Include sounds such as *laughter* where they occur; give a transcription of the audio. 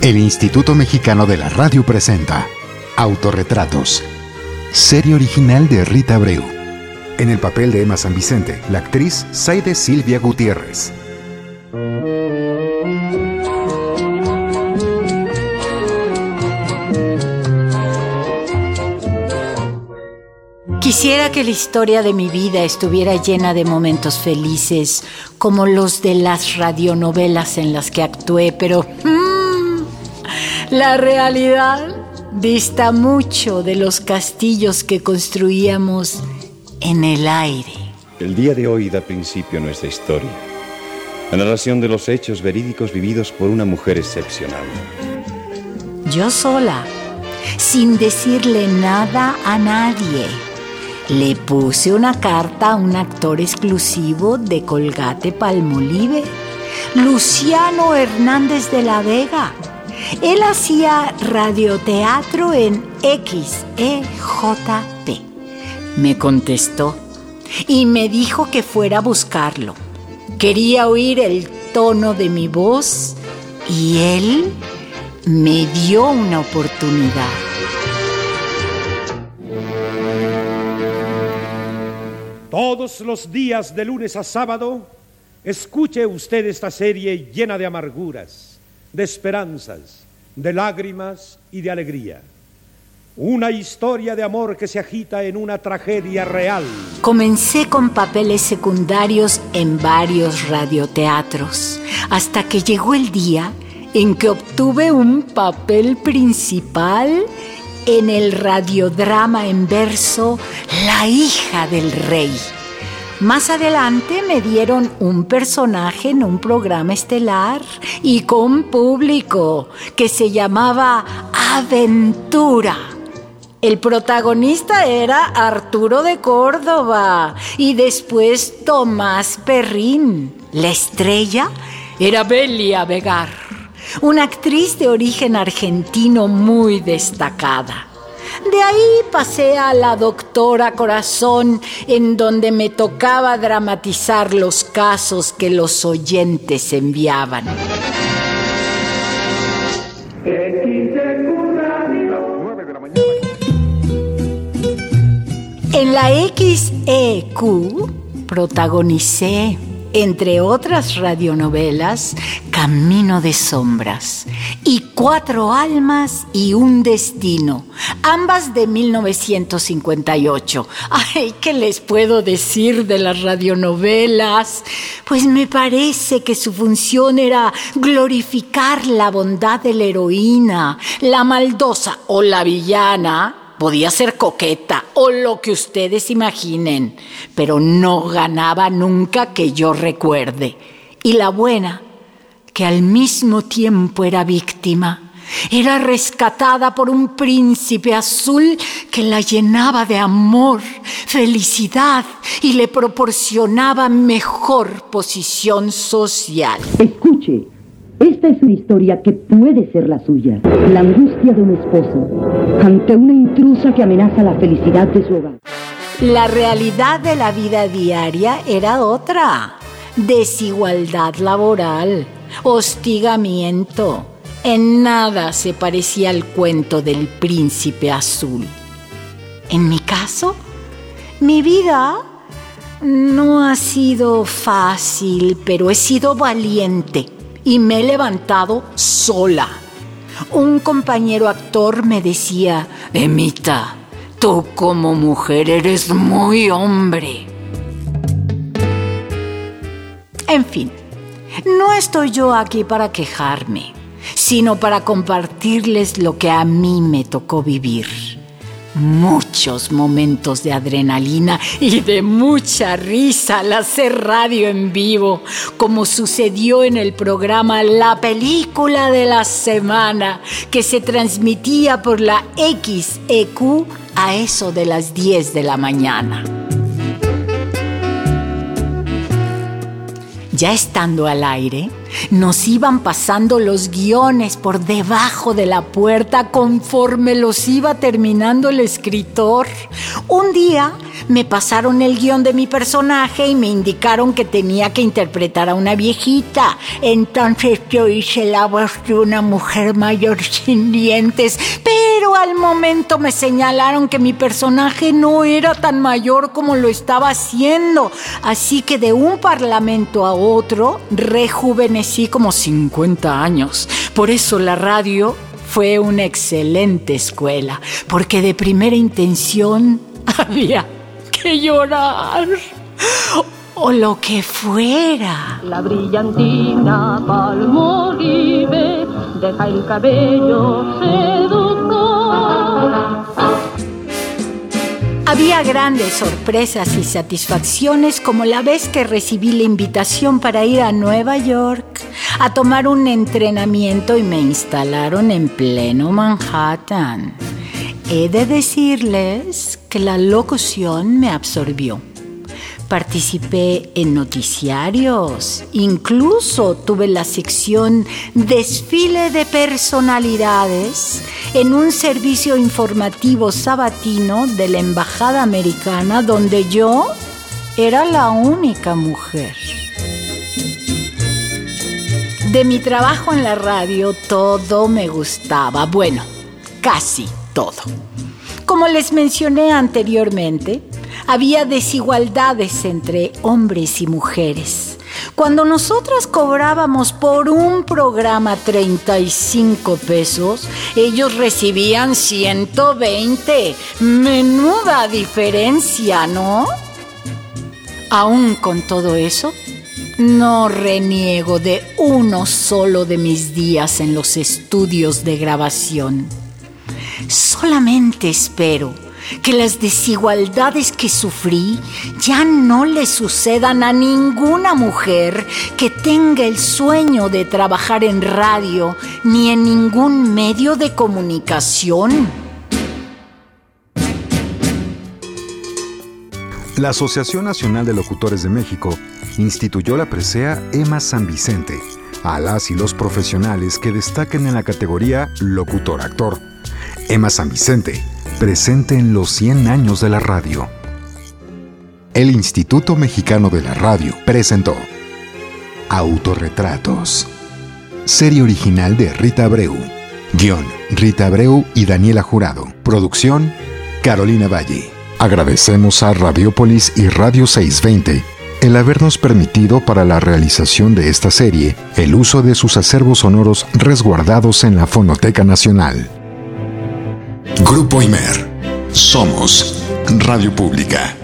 El Instituto Mexicano de la Radio presenta Autorretratos. Serie original de Rita Abreu. En el papel de Emma San Vicente, la actriz Saide Silvia Gutiérrez. Quisiera que la historia de mi vida estuviera llena de momentos felices, como los de las radionovelas en las que actué, pero mm, la realidad dista mucho de los castillos que construíamos en el aire. El día de hoy da principio a nuestra historia. La narración de los hechos verídicos vividos por una mujer excepcional. Yo sola, sin decirle nada a nadie. Le puse una carta a un actor exclusivo de Colgate Palmolive, Luciano Hernández de la Vega. Él hacía radioteatro en XEJP. Me contestó y me dijo que fuera a buscarlo. Quería oír el tono de mi voz y él me dio una oportunidad. Todos los días de lunes a sábado, escuche usted esta serie llena de amarguras, de esperanzas, de lágrimas y de alegría. Una historia de amor que se agita en una tragedia real. Comencé con papeles secundarios en varios radioteatros, hasta que llegó el día en que obtuve un papel principal en el radiodrama en verso La hija del rey. Más adelante me dieron un personaje en un programa estelar y con público que se llamaba Aventura. El protagonista era Arturo de Córdoba y después Tomás Perrín. La estrella era Belia Vegar, una actriz de origen argentino muy destacada. De ahí pasé a la doctora Corazón, en donde me tocaba dramatizar los casos que los oyentes enviaban. En la XEQ protagonicé, entre otras radionovelas, Camino de Sombras y Cuatro Almas y un Destino, ambas de 1958. Ay, ¿qué les puedo decir de las radionovelas? Pues me parece que su función era glorificar la bondad de la heroína, la maldosa o la villana podía ser coqueta o lo que ustedes imaginen, pero no ganaba nunca que yo recuerde. Y la buena, que al mismo tiempo era víctima, era rescatada por un príncipe azul que la llenaba de amor, felicidad y le proporcionaba mejor posición social. Escuche. Esta es una historia que puede ser la suya. La angustia de un esposo ante una intrusa que amenaza la felicidad de su hogar. La realidad de la vida diaria era otra. Desigualdad laboral, hostigamiento. En nada se parecía al cuento del príncipe azul. En mi caso, mi vida no ha sido fácil, pero he sido valiente y me he levantado sola. Un compañero actor me decía, Emita, tú como mujer eres muy hombre. En fin, no estoy yo aquí para quejarme, sino para compartirles lo que a mí me tocó vivir muchos momentos de adrenalina y de mucha risa al hacer radio en vivo, como sucedió en el programa La Película de la Semana, que se transmitía por la XEQ a eso de las 10 de la mañana. Ya estando al aire, Nos iban pasando los guiones por debajo de la puerta conforme los iba terminando el escritor. Un día me pasaron el guion de mi personaje y me indicaron que tenía que interpretar a una viejita. Entonces yo hice la voz de una mujer mayor sin dientes, pero al momento me señalaron que mi personaje no era tan mayor como lo estaba haciendo. Así que de un parlamento a otro rejuvenecí como 50 años. Por eso la radio fue una excelente escuela, porque de primera intención *laughs* había que llorar. O lo que fuera. La brillantina palmolive deja el cabello. Había grandes sorpresas y satisfacciones como la vez que recibí la invitación para ir a Nueva York a tomar un entrenamiento y me instalaron en pleno Manhattan. He de decirles que la locución me absorbió. Participé en noticiarios, incluso tuve la sección Desfile de Personalidades en un servicio informativo sabatino de la Embajada Americana donde yo era la única mujer. De mi trabajo en la radio todo me gustaba, bueno, casi todo. Como les mencioné anteriormente, había desigualdades entre hombres y mujeres. Cuando nosotras cobrábamos por un programa 35 pesos, ellos recibían 120. Menuda diferencia, ¿no? Aún con todo eso, no reniego de uno solo de mis días en los estudios de grabación. Solamente espero que las desigualdades que sufrí ya no le sucedan a ninguna mujer que tenga el sueño de trabajar en radio ni en ningún medio de comunicación. La Asociación Nacional de Locutores de México instituyó la presea EMA San Vicente a las y los profesionales que destaquen en la categoría locutor-actor. EMA San Vicente, presente en los 100 años de la radio. El Instituto Mexicano de la Radio presentó Autorretratos. Serie original de Rita Abreu. Guión, Rita Abreu y Daniela Jurado. Producción, Carolina Valle. Agradecemos a Radiopolis y Radio 620 el habernos permitido para la realización de esta serie el uso de sus acervos sonoros resguardados en la Fonoteca Nacional. Grupo Imer. Somos Radio Pública.